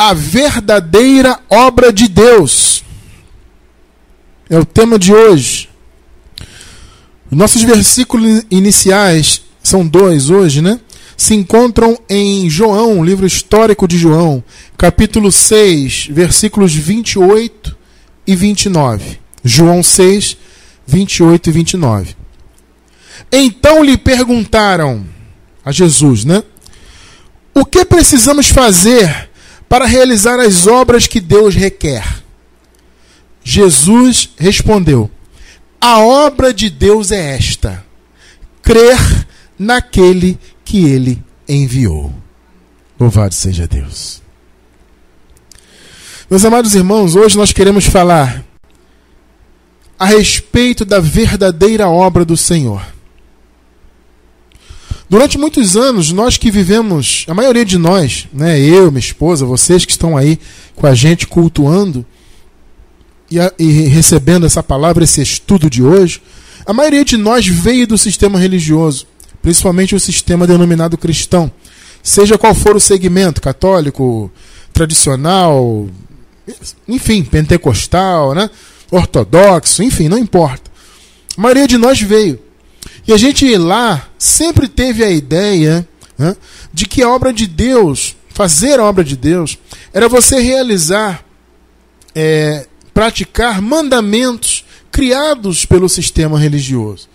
a verdadeira obra de Deus. É o tema de hoje. Nossos versículos iniciais são dois hoje, né? Se encontram em João, livro histórico de João, capítulo 6, versículos 28 e 29. João 6, 28 e 29. Então lhe perguntaram a Jesus, né? O que precisamos fazer para realizar as obras que Deus requer? Jesus respondeu: A obra de Deus é esta: crer naquele que ele enviou. Louvado seja Deus. Meus amados irmãos, hoje nós queremos falar a respeito da verdadeira obra do Senhor. Durante muitos anos, nós que vivemos, a maioria de nós, né, eu, minha esposa, vocês que estão aí com a gente cultuando e, a, e recebendo essa palavra, esse estudo de hoje, a maioria de nós veio do sistema religioso, principalmente o sistema denominado cristão. Seja qual for o segmento, católico, tradicional, enfim, pentecostal, né? ortodoxo, enfim, não importa. A maioria de nós veio. E a gente lá sempre teve a ideia né, de que a obra de Deus, fazer a obra de Deus, era você realizar, é, praticar mandamentos criados pelo sistema religioso.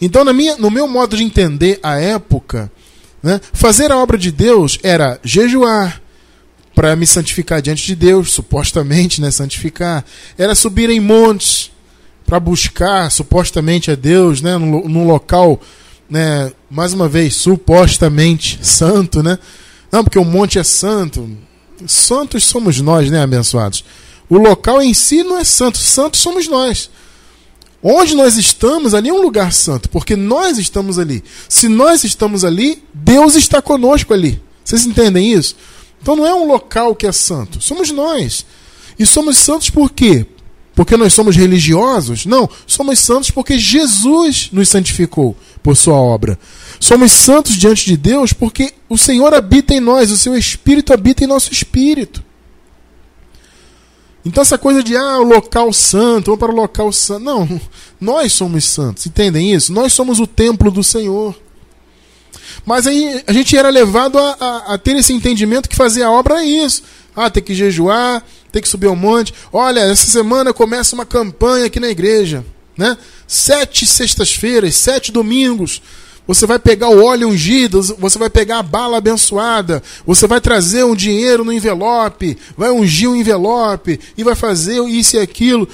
Então, na minha, no meu modo de entender a época, né, fazer a obra de Deus era jejuar, para me santificar diante de Deus, supostamente, né, santificar, era subir em montes, para buscar supostamente a Deus, né, num local, né, mais uma vez, supostamente santo, né? Não, porque o monte é santo. Santos somos nós, né, abençoados? O local em si não é santo, santos somos nós. Onde nós estamos, ali é um lugar santo, porque nós estamos ali. Se nós estamos ali, Deus está conosco ali. Vocês entendem isso? Então não é um local que é santo, somos nós. E somos santos por quê? Porque nós somos religiosos. Não, somos santos porque Jesus nos santificou por sua obra. Somos santos diante de Deus porque o Senhor habita em nós, o seu Espírito habita em nosso espírito. Então essa coisa de ah, o local santo, vamos para o local santo. Não, nós somos santos, entendem isso? Nós somos o templo do Senhor. Mas aí a gente era levado a, a, a ter esse entendimento que fazer a obra é isso. Ah, tem que jejuar, tem que subir ao monte. Olha, essa semana começa uma campanha aqui na igreja. Né? Sete sextas-feiras, sete domingos. Você vai pegar o óleo ungido, você vai pegar a bala abençoada, você vai trazer um dinheiro no envelope, vai ungir o um envelope e vai fazer isso e aquilo.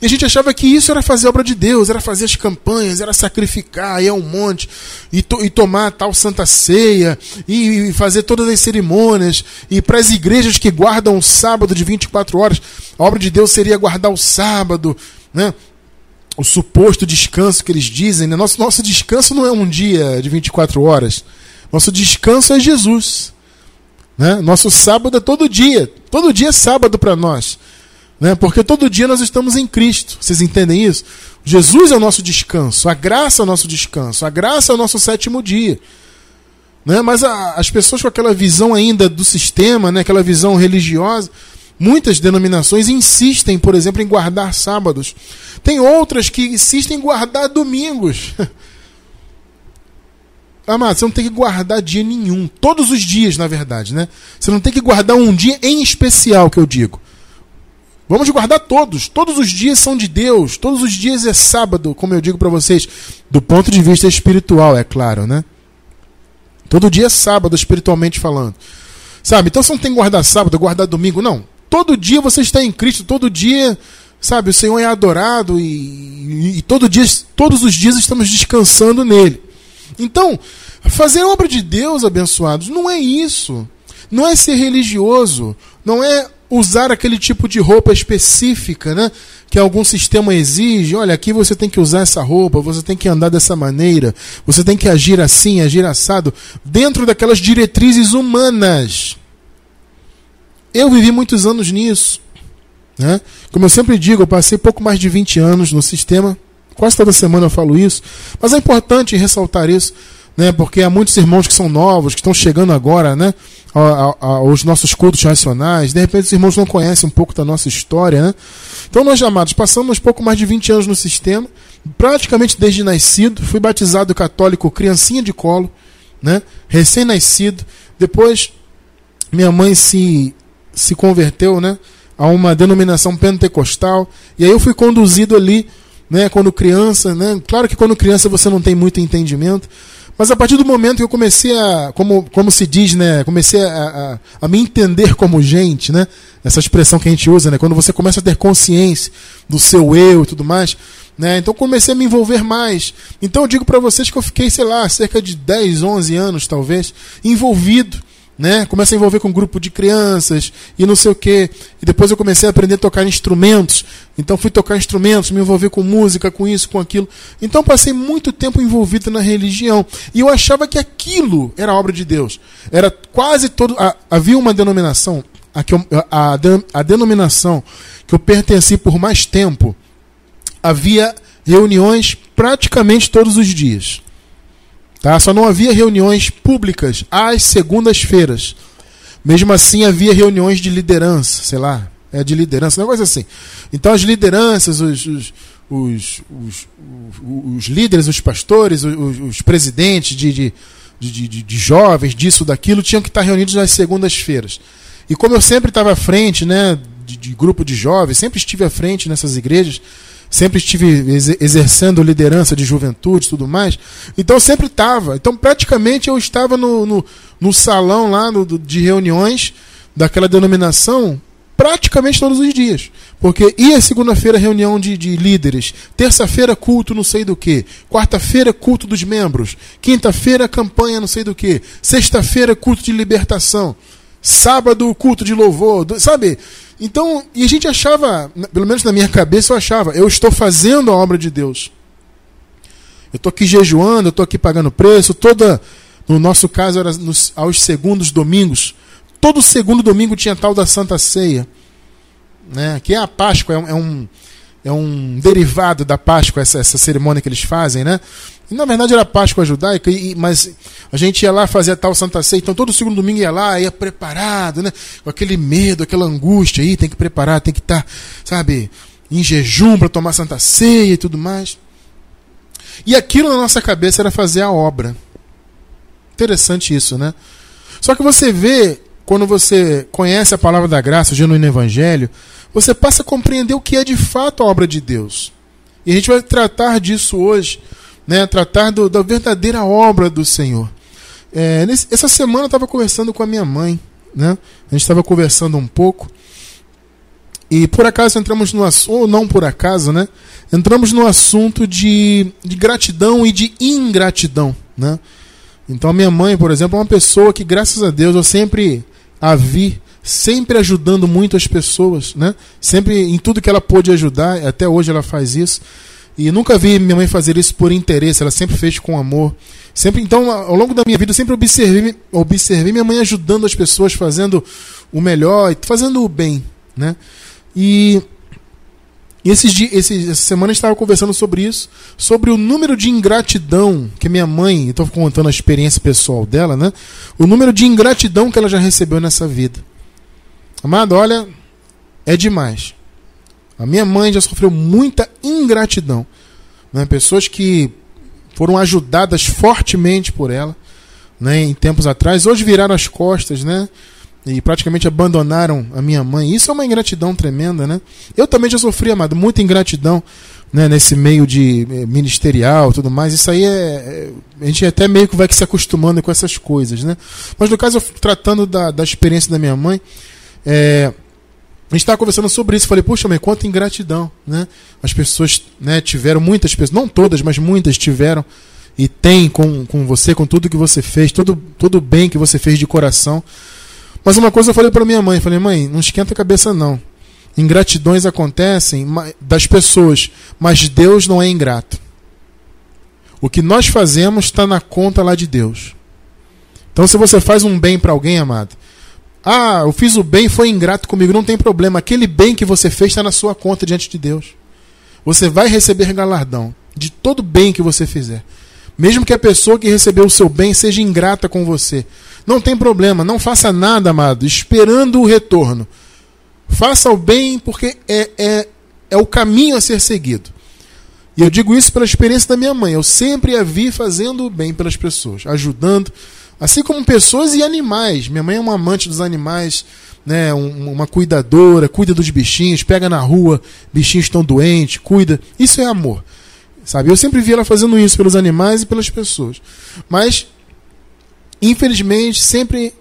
E a gente achava que isso era fazer a obra de Deus, era fazer as campanhas, era sacrificar, ir um monte, e, to, e tomar tal santa ceia, e, e fazer todas as cerimônias, e para as igrejas que guardam o sábado de 24 horas, a obra de Deus seria guardar o sábado, né? o suposto descanso que eles dizem. Né? Nosso, nosso descanso não é um dia de 24 horas, nosso descanso é Jesus. Né? Nosso sábado é todo dia, todo dia é sábado para nós. Né? Porque todo dia nós estamos em Cristo. Vocês entendem isso? Jesus é o nosso descanso, a graça é o nosso descanso, a graça é o nosso sétimo dia. Né? Mas a, as pessoas com aquela visão ainda do sistema, né? aquela visão religiosa, muitas denominações insistem, por exemplo, em guardar sábados. Tem outras que insistem em guardar domingos. Amado, você não tem que guardar dia nenhum. Todos os dias, na verdade, né? Você não tem que guardar um dia em especial, que eu digo. Vamos guardar todos. Todos os dias são de Deus. Todos os dias é sábado, como eu digo para vocês, do ponto de vista espiritual, é claro, né? Todo dia é sábado, espiritualmente falando. Sabe? Então você não tem que guardar sábado, guardar domingo, não. Todo dia você está em Cristo, todo dia, sabe, o Senhor é adorado e, e, e todo dia, todos os dias estamos descansando nele. Então, fazer obra de Deus, abençoados, não é isso. Não é ser religioso, não é usar aquele tipo de roupa específica, né? Que algum sistema exige. Olha, aqui você tem que usar essa roupa, você tem que andar dessa maneira, você tem que agir assim, agir assado, dentro daquelas diretrizes humanas. Eu vivi muitos anos nisso. Né? Como eu sempre digo, eu passei pouco mais de 20 anos no sistema. Quase toda semana eu falo isso. Mas é importante ressaltar isso. Né? Porque há muitos irmãos que são novos, que estão chegando agora, né? Aos nossos cultos racionais. De repente, os irmãos não conhecem um pouco da nossa história, né? Então, nós, amados, passamos pouco mais de 20 anos no sistema, praticamente desde nascido. Fui batizado católico, criancinha de colo, né? Recém-nascido. Depois, minha mãe se, se converteu, né? A uma denominação pentecostal. E aí eu fui conduzido ali, né? Quando criança, né? Claro que quando criança você não tem muito entendimento. Mas a partir do momento que eu comecei a, como, como se diz, né, comecei a, a, a, me entender como gente, né, essa expressão que a gente usa, né, quando você começa a ter consciência do seu eu e tudo mais, né, então comecei a me envolver mais. Então eu digo para vocês que eu fiquei, sei lá, cerca de 10, 11 anos talvez, envolvido né? Começa a envolver com um grupo de crianças e não sei o quê. E depois eu comecei a aprender a tocar instrumentos. Então fui tocar instrumentos, me envolver com música, com isso, com aquilo. Então passei muito tempo envolvido na religião. E eu achava que aquilo era obra de Deus. Era quase todo. A, havia uma denominação, a, que eu, a, a denominação que eu pertenci por mais tempo, havia reuniões praticamente todos os dias. Tá? Só não havia reuniões públicas às segundas-feiras. Mesmo assim, havia reuniões de liderança, sei lá, é de liderança, um negócio assim. Então, as lideranças, os, os, os, os, os líderes, os pastores, os, os presidentes de, de, de, de, de jovens, disso, daquilo, tinham que estar reunidos nas segundas-feiras. E como eu sempre estava à frente, né, de, de, grupo de jovens, sempre estive à frente nessas igrejas, sempre estive exercendo liderança de juventude e tudo mais. Então sempre estava. Então praticamente eu estava no, no, no salão lá no, de reuniões daquela denominação praticamente todos os dias. Porque ia segunda-feira reunião de, de líderes, terça-feira culto não sei do que, quarta-feira culto dos membros, quinta-feira campanha não sei do que, sexta-feira culto de libertação, sábado culto de louvor, sabe? Então, e a gente achava, pelo menos na minha cabeça eu achava, eu estou fazendo a obra de Deus. Eu estou aqui jejuando, eu estou aqui pagando preço, toda, no nosso caso era nos, aos segundos domingos, todo segundo domingo tinha tal da Santa Ceia, né? que é a Páscoa, é um, é um, é um derivado da Páscoa, essa, essa cerimônia que eles fazem, né? E, na verdade era Páscoa judaica, e, mas a gente ia lá fazer a tal Santa Ceia, então todo segundo domingo ia lá, ia preparado, né? Com aquele medo, aquela angústia aí, tem que preparar, tem que estar, tá, sabe, em jejum para tomar Santa Ceia e tudo mais. E aquilo na nossa cabeça era fazer a obra. Interessante isso, né? Só que você vê, quando você conhece a palavra da graça, o genuíno evangelho, você passa a compreender o que é de fato a obra de Deus. E a gente vai tratar disso hoje né, tratar do, da verdadeira obra do Senhor. É, nesse, essa semana eu estava conversando com a minha mãe, né? A gente estava conversando um pouco e por acaso entramos no assunto, ou não por acaso, né? Entramos no assunto de, de gratidão e de ingratidão, né? Então a minha mãe, por exemplo, é uma pessoa que, graças a Deus, eu sempre a vi sempre ajudando muito as pessoas, né? Sempre em tudo que ela pôde ajudar, até hoje ela faz isso. E nunca vi minha mãe fazer isso por interesse, ela sempre fez com amor. Sempre, então, ao longo da minha vida, eu sempre observei, observei minha mãe ajudando as pessoas, fazendo o melhor, fazendo o bem, né? E, e esses dias, esses, essa semana estava conversando sobre isso, sobre o número de ingratidão que minha mãe, estou contando a experiência pessoal dela, né? O número de ingratidão que ela já recebeu nessa vida. Amado, olha, é demais. A minha mãe já sofreu muita ingratidão. Né? Pessoas que foram ajudadas fortemente por ela né? em tempos atrás, hoje viraram as costas, né? E praticamente abandonaram a minha mãe. Isso é uma ingratidão tremenda, né? Eu também já sofri, amado, muita ingratidão né, nesse meio de eh, ministerial tudo mais. Isso aí é, é. A gente até meio que vai se acostumando com essas coisas, né? Mas no caso, tratando da, da experiência da minha mãe, é, a gente estava conversando sobre isso. Falei, puxa, mãe, quanta ingratidão, né? As pessoas né, tiveram, muitas pessoas, não todas, mas muitas tiveram e tem com, com você, com tudo que você fez, todo, todo o bem que você fez de coração. Mas uma coisa eu falei para minha mãe, falei, mãe, não esquenta a cabeça não. Ingratidões acontecem das pessoas, mas Deus não é ingrato. O que nós fazemos está na conta lá de Deus. Então, se você faz um bem para alguém, amado, ah, eu fiz o bem, foi ingrato comigo. Não tem problema. Aquele bem que você fez está na sua conta diante de Deus. Você vai receber galardão de todo bem que você fizer. Mesmo que a pessoa que recebeu o seu bem seja ingrata com você. Não tem problema, não faça nada, amado, esperando o retorno. Faça o bem porque é, é, é o caminho a ser seguido. E eu digo isso pela experiência da minha mãe. Eu sempre a vi fazendo o bem pelas pessoas, ajudando, assim como pessoas e animais. Minha mãe é uma amante dos animais, né, uma cuidadora, cuida dos bichinhos, pega na rua, bichinhos estão doentes, cuida. Isso é amor. Sabe? Eu sempre vi ela fazendo isso pelos animais e pelas pessoas. Mas infelizmente sempre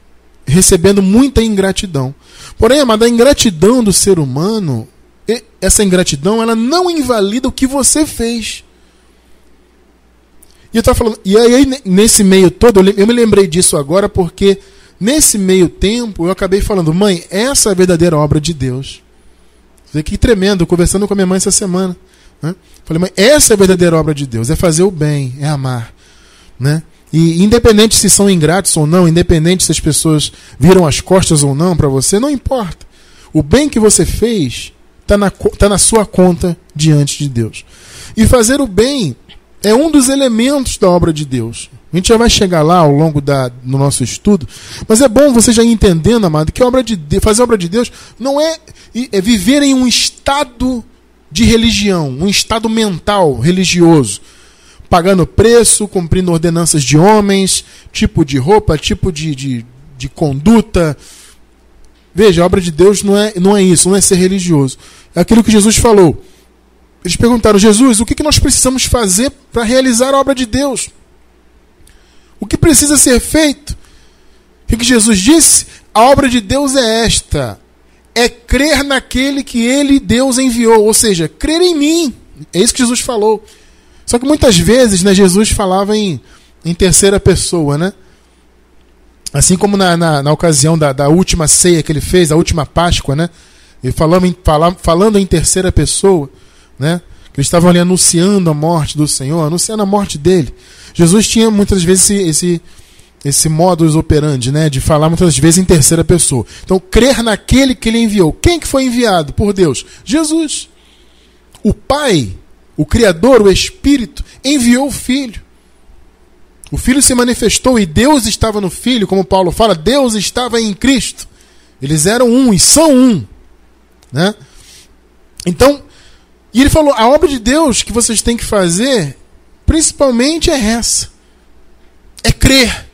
recebendo muita ingratidão. Porém, amada, a ingratidão do ser humano essa ingratidão ela não invalida o que você fez. E eu falando, e aí nesse meio todo, eu me lembrei disso agora porque nesse meio tempo eu acabei falando, mãe, essa é a verdadeira obra de Deus. Que tremendo, conversando com a minha mãe essa semana. Né? Falei, mãe, essa é a verdadeira obra de Deus, é fazer o bem, é amar. Né? E independente se são ingratos ou não, independente se as pessoas viram as costas ou não para você, não importa. O bem que você fez está na, tá na sua conta diante de Deus. E fazer o bem é um dos elementos da obra de Deus. A gente já vai chegar lá ao longo da, do nosso estudo, mas é bom você já ir entendendo, amado, que obra de fazer a obra de Deus não é, é viver em um estado de religião, um estado mental religioso, pagando preço, cumprindo ordenanças de homens, tipo de roupa, tipo de, de, de conduta, Veja, a obra de Deus não é, não é isso, não é ser religioso. É aquilo que Jesus falou. Eles perguntaram, Jesus, o que, nós precisamos fazer para realizar a obra de Deus? O que precisa ser feito? O que, Jesus disse? A obra de Deus é esta: é crer naquele que ele, Deus, enviou. Ou seja, crer em mim. É isso que Jesus falou. Só que muitas vezes né, Jesus falava em, em terceira pessoa, né? Assim como na, na, na ocasião da, da, última ceia que ele fez, a última Páscoa, né? Ele falando em, falando em terceira pessoa, né? Que eles estavam ali anunciando a morte do Senhor, anunciando a morte dele. Jesus tinha muitas vezes esse, esse, esse modus operandi, né? De falar muitas vezes em terceira pessoa. Então, crer naquele que ele enviou. Quem que foi enviado por Deus? Jesus. O Pai, o Criador, o Espírito, enviou o Filho. O Filho se manifestou e Deus estava no Filho, como Paulo fala, Deus estava em Cristo. Eles eram um e são um. Né? Então, e ele falou: a obra de Deus que vocês têm que fazer, principalmente é essa: é crer.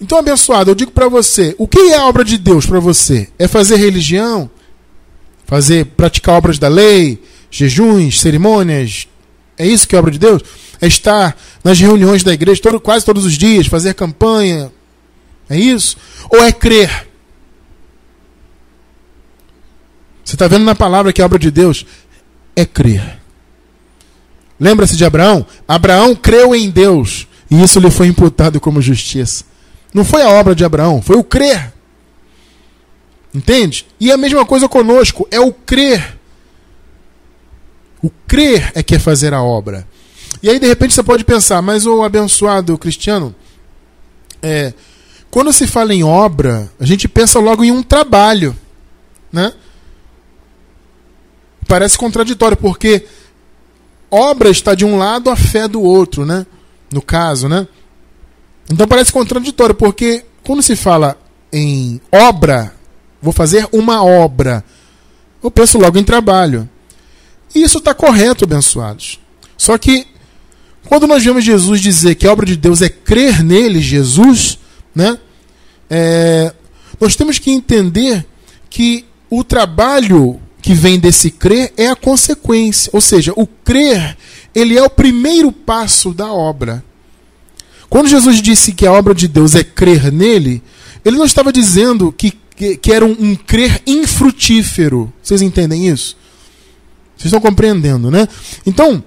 Então, abençoado, eu digo para você: o que é a obra de Deus para você? É fazer religião? Fazer, praticar obras da lei, jejuns, cerimônias? É isso que é obra de Deus? é estar nas reuniões da igreja todo, quase todos os dias, fazer campanha. É isso? Ou é crer? Você está vendo na palavra que a obra de Deus é crer. Lembra-se de Abraão? Abraão creu em Deus e isso lhe foi imputado como justiça. Não foi a obra de Abraão, foi o crer. Entende? E a mesma coisa conosco, é o crer. O crer é que é fazer a obra. E aí, de repente, você pode pensar, mas o abençoado cristiano, é, quando se fala em obra, a gente pensa logo em um trabalho. Né? Parece contraditório, porque obra está de um lado, a fé do outro, né? No caso, né? Então parece contraditório, porque quando se fala em obra, vou fazer uma obra, eu penso logo em trabalho. E isso está correto, abençoados. Só que quando nós vemos Jesus dizer que a obra de Deus é crer nele, Jesus, né? É, nós temos que entender que o trabalho que vem desse crer é a consequência. Ou seja, o crer, ele é o primeiro passo da obra. Quando Jesus disse que a obra de Deus é crer nele, ele não estava dizendo que, que, que era um, um crer infrutífero. Vocês entendem isso? Vocês estão compreendendo, né? Então,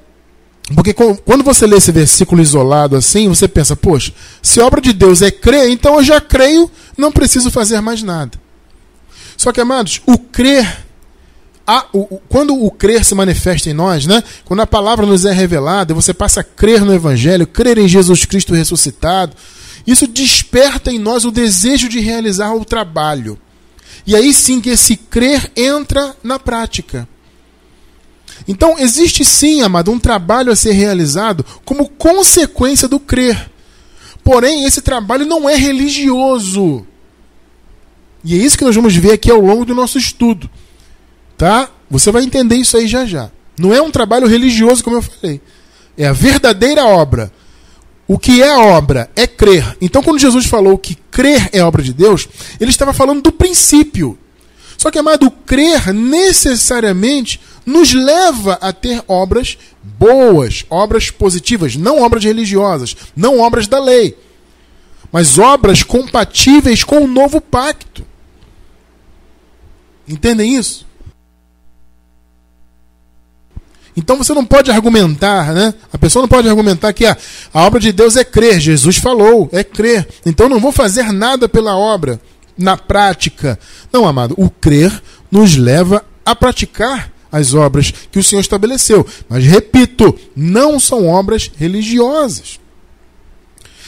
porque quando você lê esse versículo isolado assim, você pensa, poxa, se a obra de Deus é crer, então eu já creio, não preciso fazer mais nada. Só que, amados, o crer, a, o, quando o crer se manifesta em nós, né? quando a palavra nos é revelada, você passa a crer no Evangelho, crer em Jesus Cristo ressuscitado, isso desperta em nós o desejo de realizar o trabalho. E aí sim que esse crer entra na prática. Então, existe sim, amado, um trabalho a ser realizado como consequência do crer. Porém, esse trabalho não é religioso. E é isso que nós vamos ver aqui ao longo do nosso estudo. Tá? Você vai entender isso aí já já. Não é um trabalho religioso, como eu falei. É a verdadeira obra. O que é obra? É crer. Então, quando Jesus falou que crer é obra de Deus, ele estava falando do princípio. Só que, amado, crer necessariamente nos leva a ter obras boas, obras positivas, não obras religiosas, não obras da lei, mas obras compatíveis com o novo pacto. Entendem isso? Então você não pode argumentar, né? A pessoa não pode argumentar que a, a obra de Deus é crer. Jesus falou, é crer. Então não vou fazer nada pela obra na prática. Não, amado, o crer nos leva a praticar as obras que o Senhor estabeleceu. Mas repito, não são obras religiosas.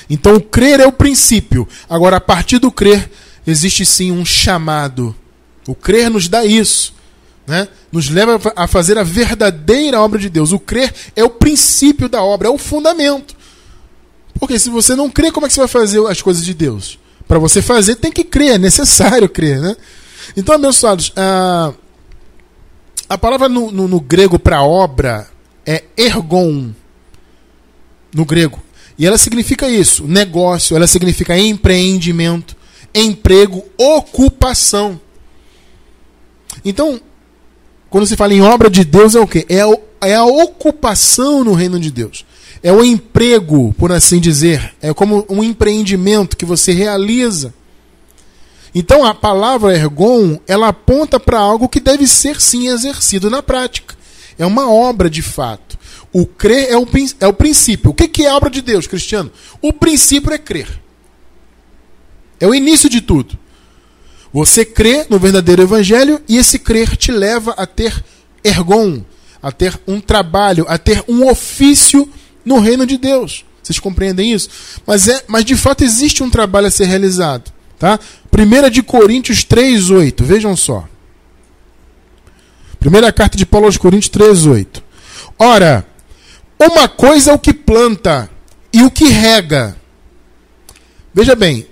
Então o crer é o princípio. Agora, a partir do crer, existe sim um chamado. O crer nos dá isso né, nos leva a fazer a verdadeira obra de Deus. O crer é o princípio da obra, é o fundamento. Porque se você não crê, como é que você vai fazer as coisas de Deus? Para você fazer, tem que crer, é necessário crer. Né? Então, abençoados, a, a palavra no, no, no grego para obra é ergon, no grego. E ela significa isso: negócio, ela significa empreendimento, emprego, ocupação. Então, quando se fala em obra de Deus, é o quê? É, é a ocupação no reino de Deus. É o emprego, por assim dizer. É como um empreendimento que você realiza. Então a palavra ergon, ela aponta para algo que deve ser sim exercido na prática. É uma obra de fato. O crer é o, é o princípio. O que é a obra de Deus, Cristiano? O princípio é crer. É o início de tudo. Você crê no verdadeiro evangelho e esse crer te leva a ter ergon, a ter um trabalho, a ter um ofício no reino de Deus. Vocês compreendem isso? Mas, é, mas de fato existe um trabalho a ser realizado. Tá? 1 de Coríntios 3,8. Vejam só. Primeira carta de Paulo aos Coríntios 3,8. Ora, uma coisa é o que planta e o que rega. Veja bem,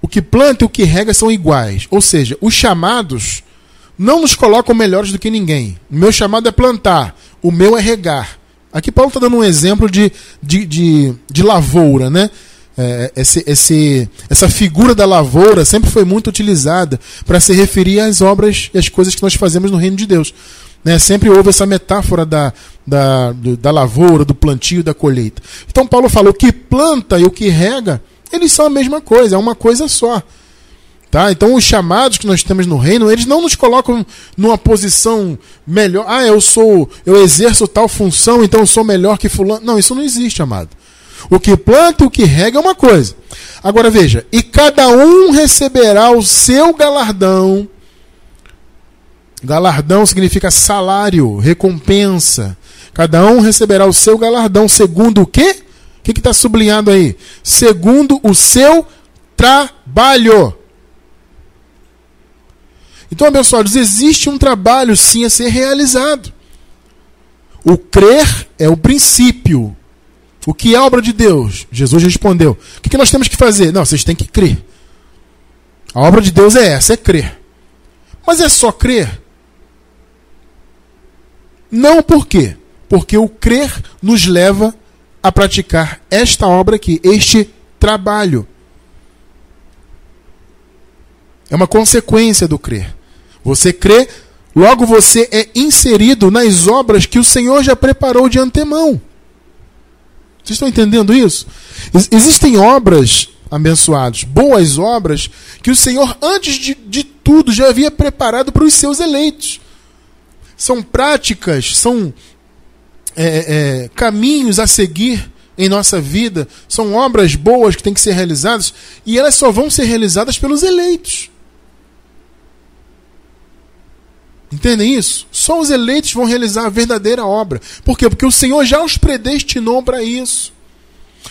o que planta e o que rega são iguais. Ou seja, os chamados não nos colocam melhores do que ninguém. O meu chamado é plantar, o meu é regar. Aqui Paulo está dando um exemplo de, de, de, de lavoura, né? É, esse, esse, essa figura da lavoura sempre foi muito utilizada para se referir às obras e às coisas que nós fazemos no reino de Deus. Né? Sempre houve essa metáfora da, da, do, da lavoura, do plantio, da colheita. Então Paulo falou que planta e o que rega eles são a mesma coisa, é uma coisa só. Tá? Então os chamados que nós temos no reino, eles não nos colocam numa posição melhor. Ah, eu sou, eu exerço tal função, então eu sou melhor que fulano. Não, isso não existe, amado. O que planta o que rega é uma coisa. Agora veja, e cada um receberá o seu galardão. Galardão significa salário, recompensa. Cada um receberá o seu galardão segundo o quê? Que está sublinhado aí? Segundo o seu trabalho. Então, abençoados, existe um trabalho sim a ser realizado. O crer é o princípio. O que é obra de Deus? Jesus respondeu. O que nós temos que fazer? Não, vocês têm que crer. A obra de Deus é essa, é crer. Mas é só crer? Não por quê? Porque o crer nos leva a praticar esta obra aqui, este trabalho. É uma consequência do crer. Você crê, logo você é inserido nas obras que o Senhor já preparou de antemão. Vocês estão entendendo isso? Existem obras, abençoados, boas obras, que o Senhor, antes de, de tudo, já havia preparado para os seus eleitos. São práticas, são é, é, caminhos a seguir em nossa vida, são obras boas que têm que ser realizadas e elas só vão ser realizadas pelos eleitos. Entendem isso? Só os eleitos vão realizar a verdadeira obra. Por quê? Porque o Senhor já os predestinou para isso.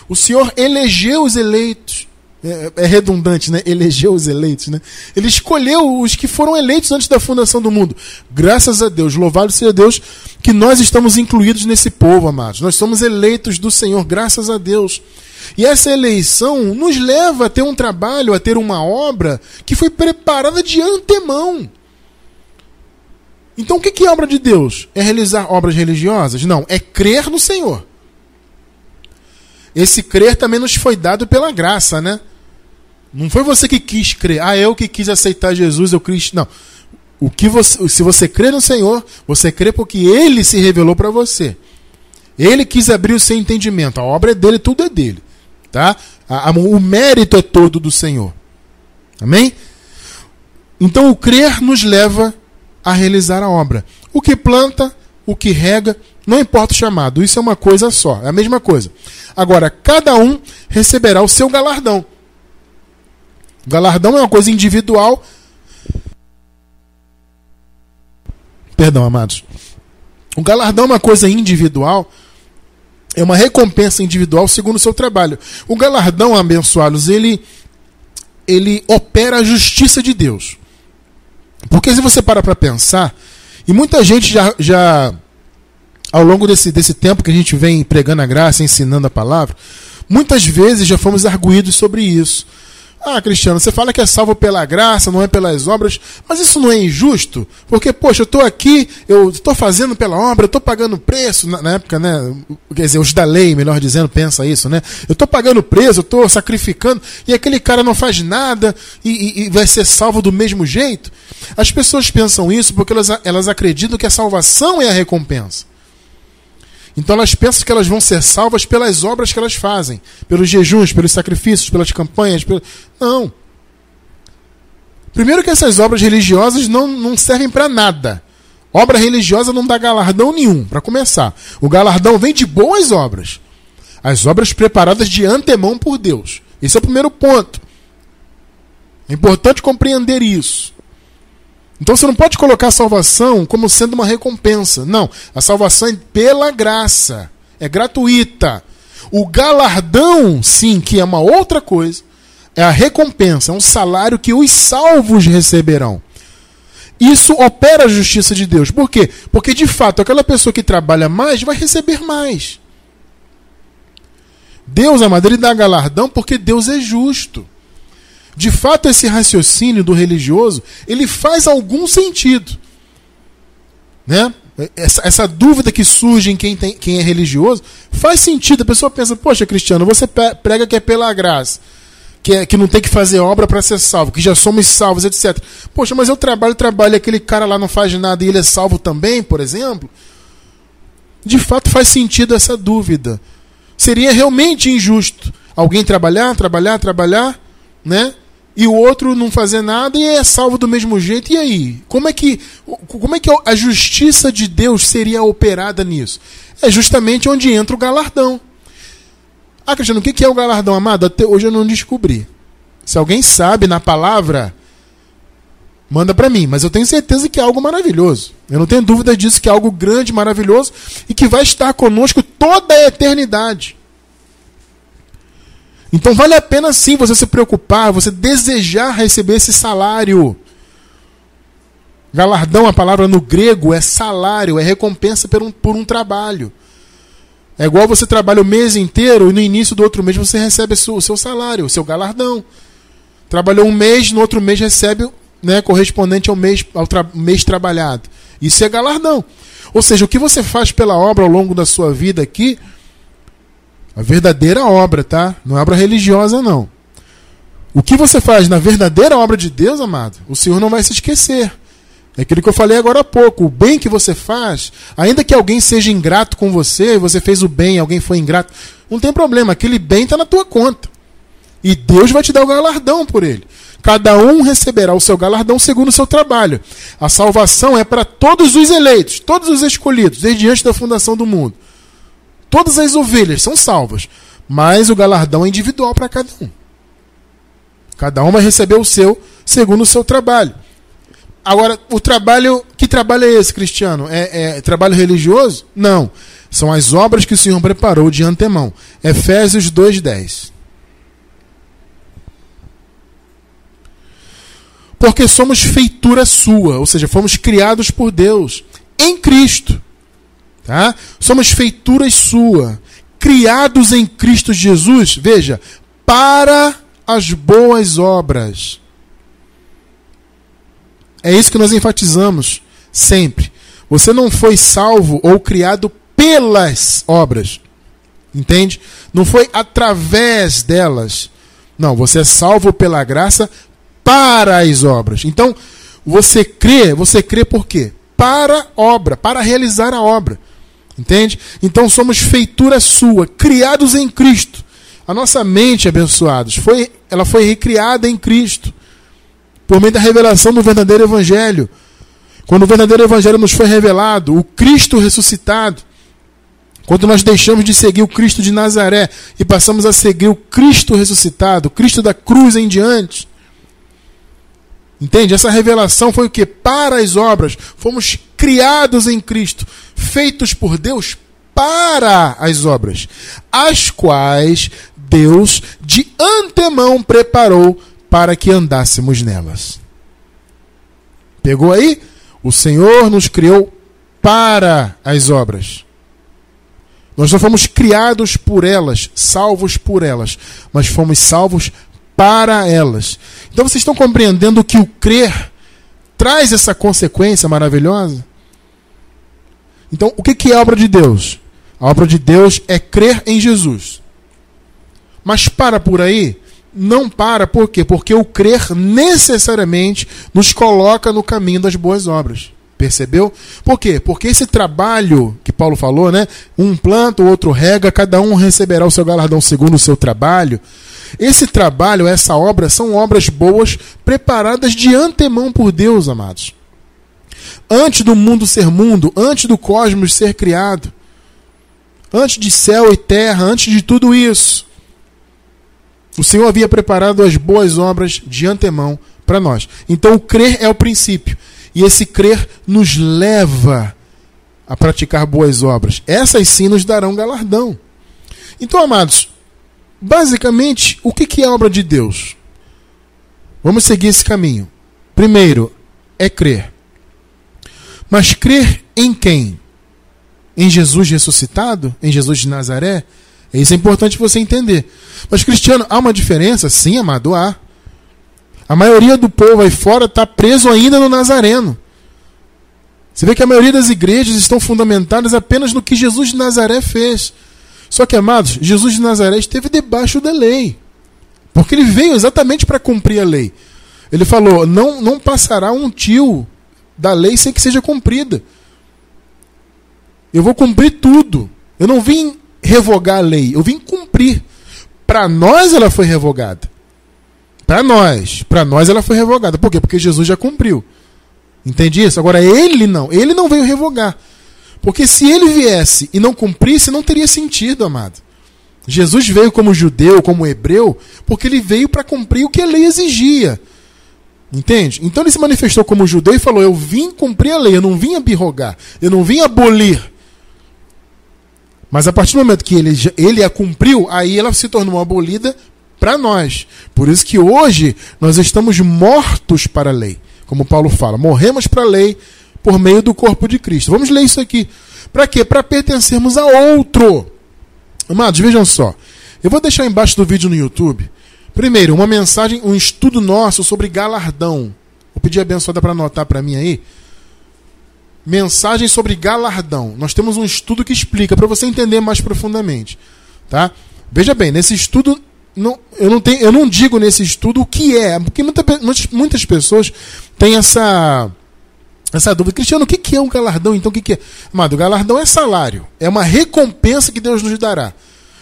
O Senhor elegeu os eleitos. É, é, redundante, né? Elegeu os eleitos, né? Ele escolheu os que foram eleitos antes da fundação do mundo. Graças a Deus, louvado seja Deus, que nós estamos incluídos nesse povo, amados. Nós somos eleitos do Senhor, graças a Deus. E essa eleição nos leva a ter um trabalho, a ter uma obra que foi preparada de antemão. Então o que é obra de Deus? É realizar obras religiosas? Não, é crer no Senhor. Esse crer também nos foi dado pela graça, né? Não foi você que quis crer. Ah, eu que quis aceitar Jesus, eu Cristo. Não. O que você, se você crê no Senhor, você crê porque Ele se revelou para você. Ele quis abrir o seu entendimento. A obra é dele, tudo é dele. Tá? A, a, o mérito é todo do Senhor. Amém? Então o crer nos leva a realizar a obra. O que planta, o que rega, não importa o chamado, isso é uma coisa só, é a mesma coisa. Agora, cada um receberá o seu galardão. O galardão é uma coisa individual. Perdão, amados. O galardão é uma coisa individual, é uma recompensa individual segundo o seu trabalho. O galardão, abençoados, ele, ele opera a justiça de Deus. Porque se você para para pensar, e muita gente já, já ao longo desse, desse tempo que a gente vem pregando a graça, ensinando a palavra, muitas vezes já fomos arguídos sobre isso. Ah, Cristiano, você fala que é salvo pela graça, não é pelas obras, mas isso não é injusto? Porque, poxa, eu estou aqui, eu estou fazendo pela obra, eu estou pagando preço, na, na, época, né? Quer dizer, os da lei, melhor dizendo, pensa isso, né? Eu estou pagando preço, eu estou sacrificando, e aquele cara não faz nada e, e, e, vai ser salvo do mesmo jeito. As pessoas pensam isso porque elas, elas acreditam que a salvação é a recompensa. Então elas pensam que elas vão ser salvas pelas obras que elas fazem, pelos jejuns, pelos sacrifícios, pelas campanhas. Pelo... Não. Primeiro que essas obras religiosas não, não servem para nada. Obra religiosa não dá galardão nenhum, para começar. O galardão vem de boas obras. As obras preparadas de antemão por Deus. Esse é o primeiro ponto. É importante compreender isso. Então você não pode colocar a salvação como sendo uma recompensa. Não. A salvação é pela graça. É gratuita. O galardão, sim, que é uma outra coisa, é a recompensa, é um salário que os salvos receberão. Isso opera a justiça de Deus. Por quê? Porque de fato aquela pessoa que trabalha mais vai receber mais. Deus, amado, ele dá galardão porque Deus é justo de fato esse raciocínio do religioso ele faz algum sentido, né? Essa, essa dúvida que surge em quem, tem, quem é religioso faz sentido. A pessoa pensa, poxa, Cristiano, você prega que é pela graça, que, é, que não tem que fazer obra para ser salvo, que já somos salvos, etc. Poxa, mas eu trabalho, trabalho, e aquele cara lá não faz nada e ele é salvo também, por exemplo? De fato faz sentido essa dúvida. Seria realmente injusto alguém trabalhar, trabalhar, trabalhar, né? E o outro não fazer nada e é salvo do mesmo jeito. E aí? Como é que, como é que a justiça de Deus seria operada nisso? É justamente onde entra o galardão. Ah, Cristiano, o que é o galardão, amado? Até hoje eu não descobri. Se alguém sabe na palavra, manda para mim. Mas eu tenho certeza que é algo maravilhoso. Eu não tenho dúvida disso, que é algo grande, maravilhoso e que vai estar conosco toda a eternidade. Então vale a pena sim você se preocupar, você desejar receber esse salário. Galardão, a palavra no grego é salário, é recompensa por um, por um trabalho. É igual você trabalha o mês inteiro e no início do outro mês você recebe o seu salário, o seu galardão. Trabalhou um mês, no outro mês recebe né, correspondente ao mês, ao tra mês trabalhado. Isso é galardão. Ou seja, o que você faz pela obra ao longo da sua vida aqui a verdadeira obra, tá? Não é obra religiosa, não. O que você faz na verdadeira obra de Deus, amado, o Senhor não vai se esquecer. É aquilo que eu falei agora há pouco. O bem que você faz, ainda que alguém seja ingrato com você, você fez o bem, alguém foi ingrato, não tem problema, aquele bem está na tua conta. E Deus vai te dar o galardão por ele. Cada um receberá o seu galardão segundo o seu trabalho. A salvação é para todos os eleitos, todos os escolhidos, desde antes da fundação do mundo. Todas as ovelhas são salvas, mas o galardão é individual para cada um. Cada um vai receber o seu segundo o seu trabalho. Agora, o trabalho. Que trabalho é esse, Cristiano? É, é trabalho religioso? Não. São as obras que o Senhor preparou de antemão. Efésios 2,10. Porque somos feitura sua, ou seja, fomos criados por Deus em Cristo. Tá? Somos feituras sua, criados em Cristo Jesus, veja, para as boas obras. É isso que nós enfatizamos sempre. Você não foi salvo ou criado pelas obras. Entende? Não foi através delas. Não, você é salvo pela graça para as obras. Então, você crê, você crê por quê? Para obra, para realizar a obra. Entende? Então somos feitura sua, criados em Cristo. A nossa mente, abençoados, foi, ela foi recriada em Cristo por meio da revelação do verdadeiro evangelho. Quando o verdadeiro evangelho nos foi revelado, o Cristo ressuscitado, quando nós deixamos de seguir o Cristo de Nazaré e passamos a seguir o Cristo ressuscitado, o Cristo da cruz em diante. Entende? Essa revelação foi o que? Para as obras. Fomos criados em Cristo, feitos por Deus para as obras, as quais Deus de antemão preparou para que andássemos nelas. Pegou aí? O Senhor nos criou para as obras. Nós não fomos criados por elas, salvos por elas, mas fomos salvos para elas. Então vocês estão compreendendo que o crer traz essa consequência maravilhosa? Então, o que é a obra de Deus? A obra de Deus é crer em Jesus. Mas para por aí? Não para, por quê? Porque o crer necessariamente nos coloca no caminho das boas obras. Percebeu? Por quê? Porque esse trabalho que Paulo falou, né? Um planta, o outro rega, cada um receberá o seu galardão segundo o seu trabalho. Esse trabalho, essa obra, são obras boas preparadas de antemão por Deus, amados. Antes do mundo ser mundo, antes do cosmos ser criado, antes de céu e terra, antes de tudo isso, o Senhor havia preparado as boas obras de antemão para nós. Então, o crer é o princípio. E esse crer nos leva a praticar boas obras. Essas sim nos darão galardão. Então, amados, basicamente, o que é obra de Deus? Vamos seguir esse caminho. Primeiro, é crer. Mas crer em quem? Em Jesus ressuscitado? Em Jesus de Nazaré? Isso é importante você entender. Mas, Cristiano, há uma diferença? Sim, amado, há. A maioria do povo aí fora está preso ainda no Nazareno. Você vê que a maioria das igrejas estão fundamentadas apenas no que Jesus de Nazaré fez. Só que, amados, Jesus de Nazaré esteve debaixo da lei. Porque ele veio exatamente para cumprir a lei. Ele falou: não, não passará um tio da lei sem que seja cumprida. Eu vou cumprir tudo. Eu não vim revogar a lei, eu vim cumprir. Para nós ela foi revogada. Para nós, para nós ela foi revogada. Por quê? Porque Jesus já cumpriu. Entende isso? Agora ele não, ele não veio revogar. Porque se ele viesse e não cumprisse, não teria sentido, amado. Jesus veio como judeu, como hebreu, porque ele veio para cumprir o que a lei exigia. Entende? Então ele se manifestou como judeu e falou: Eu vim cumprir a lei, eu não vim abirrogar, eu não vim abolir. Mas a partir do momento que ele, ele a cumpriu, aí ela se tornou abolida para nós. Por isso que hoje nós estamos mortos para a lei. Como Paulo fala, morremos para a lei por meio do corpo de Cristo. Vamos ler isso aqui. Para quê? Para pertencermos a outro. Amados, vejam só. Eu vou deixar embaixo do vídeo no YouTube. Primeiro, uma mensagem, um estudo nosso sobre galardão. Vou pedir abençoada para anotar para mim aí. Mensagem sobre galardão. Nós temos um estudo que explica para você entender mais profundamente, tá? Veja bem, nesse estudo não, eu, não tenho, eu não digo nesse estudo o que é, porque muita, muitas pessoas têm essa, essa dúvida. Cristiano, o que é um galardão? Então, o que é? Amado, galardão é salário, é uma recompensa que Deus nos dará.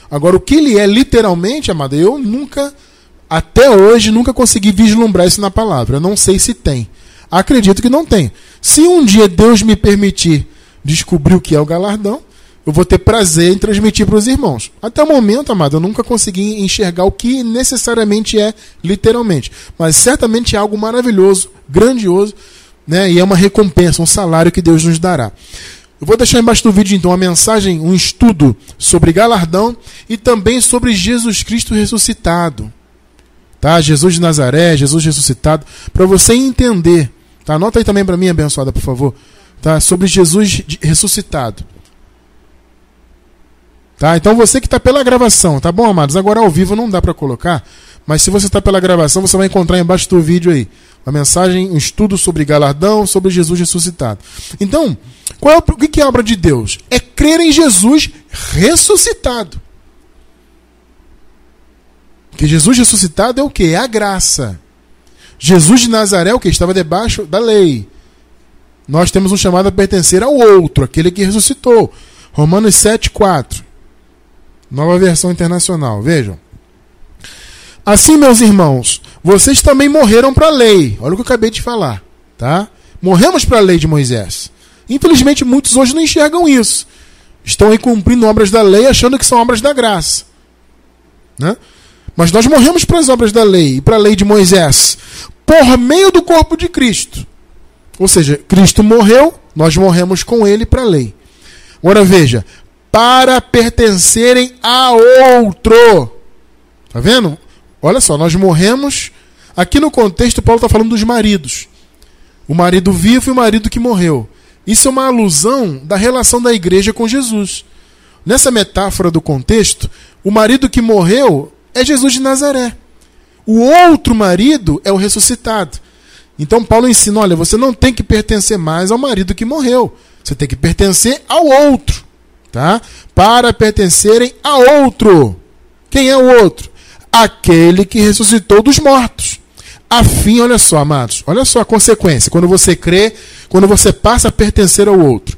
Agora, o que ele é literalmente, amado, eu nunca, até hoje, nunca consegui vislumbrar isso na palavra. Eu não sei se tem. Acredito que não tem. Se um dia Deus me permitir descobrir o que é o galardão, eu vou ter prazer em transmitir para os irmãos. Até o momento, amado, eu nunca consegui enxergar o que necessariamente é literalmente, mas certamente é algo maravilhoso, grandioso, né? E é uma recompensa, um salário que Deus nos dará. Eu vou deixar embaixo do vídeo então uma mensagem, um estudo sobre galardão e também sobre Jesus Cristo ressuscitado. tá? Jesus de Nazaré, Jesus ressuscitado, para você entender. Tá? Anota aí também para mim, abençoada, por favor. Tá? Sobre Jesus ressuscitado. Tá? Então você que está pela gravação, tá bom, amados? Agora ao vivo não dá para colocar, mas se você está pela gravação, você vai encontrar embaixo do vídeo aí uma mensagem, um estudo sobre galardão, sobre Jesus ressuscitado. Então, qual é o, que é a obra de Deus? É crer em Jesus ressuscitado. Que Jesus ressuscitado é o que? É a graça. Jesus de Nazaré, o que? Estava debaixo da lei. Nós temos um chamado a pertencer ao outro, aquele que ressuscitou. Romanos 7, 4. Nova versão internacional. Vejam. Assim, meus irmãos, vocês também morreram para a lei. Olha o que eu acabei de falar, tá? Morremos para a lei de Moisés. Infelizmente, muitos hoje não enxergam isso. Estão aí cumprindo obras da lei achando que são obras da graça. Né? Mas nós morremos para as obras da lei e para a lei de Moisés por meio do corpo de Cristo. Ou seja, Cristo morreu, nós morremos com ele para a lei. Agora veja, para pertencerem a outro. Tá vendo? Olha só, nós morremos. Aqui no contexto, Paulo está falando dos maridos. O marido vivo e o marido que morreu. Isso é uma alusão da relação da igreja com Jesus. Nessa metáfora do contexto, o marido que morreu é Jesus de Nazaré. O outro marido é o ressuscitado. Então Paulo ensina: olha, você não tem que pertencer mais ao marido que morreu. Você tem que pertencer ao outro. Tá? Para pertencerem a outro. Quem é o outro? Aquele que ressuscitou dos mortos. A fim, olha só, amados, olha só a consequência. Quando você crê, quando você passa a pertencer ao outro,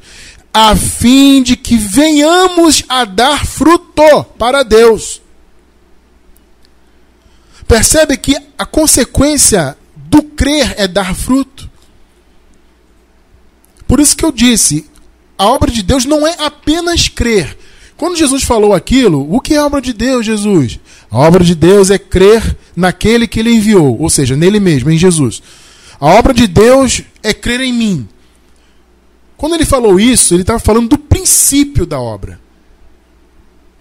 a fim de que venhamos a dar fruto para Deus. Percebe que a consequência do crer é dar fruto? Por isso que eu disse, a obra de Deus não é apenas crer. Quando Jesus falou aquilo, o que é obra de Deus, Jesus? A obra de Deus é crer naquele que ele enviou, ou seja, nele mesmo, em Jesus. A obra de Deus é crer em mim. Quando ele falou isso, ele estava falando do princípio da obra.